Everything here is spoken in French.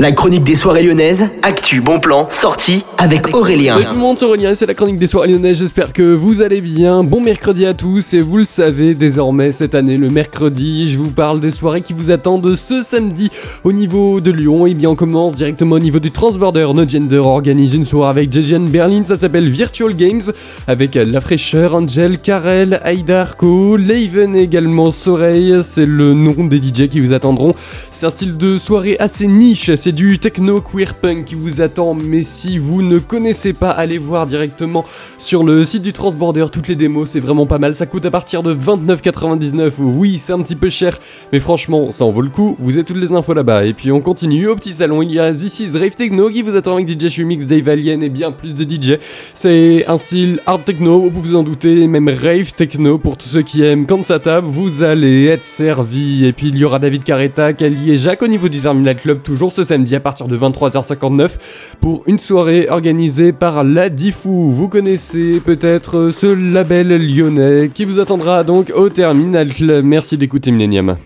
La chronique des soirées lyonnaises, actu, bon plan, sortie avec Aurélien. Salut tout le monde, c'est Aurélien c'est la chronique des soirées lyonnaises. J'espère que vous allez bien. Bon mercredi à tous et vous le savez désormais cette année le mercredi, je vous parle des soirées qui vous attendent ce samedi au niveau de Lyon. Et bien on commence directement au niveau du Transborder. No Gender organise une soirée avec JGN Berlin, ça s'appelle Virtual Games avec La Fraîcheur, Angel, Karel, Aida Arco, Leven également Soreil. C'est le nom des DJ qui vous attendront. C'est un style de soirée assez niche, c'est du techno queer punk qui vous attend, mais si vous ne connaissez pas, allez voir directement sur le site du Transborder toutes les démos, c'est vraiment pas mal, ça coûte à partir de 29,99, oui c'est un petit peu cher, mais franchement ça en vaut le coup, vous avez toutes les infos là-bas, et puis on continue au petit salon, il y a This is Rave Techno qui vous attend avec DJ Remix, Dave Alien et bien plus de DJ, c'est un style hard techno, vous vous en doutez, même Rave Techno pour tous ceux qui aiment. Quand ça tape, vous allez être servi, et puis il y aura David Carretta, Kali et Jacques au niveau du Terminal Club toujours ce samedi à partir de 23h59 pour une soirée organisée par la Diffou. Vous connaissez peut-être ce label lyonnais qui vous attendra donc au Terminal Club. Merci d'écouter Millennium.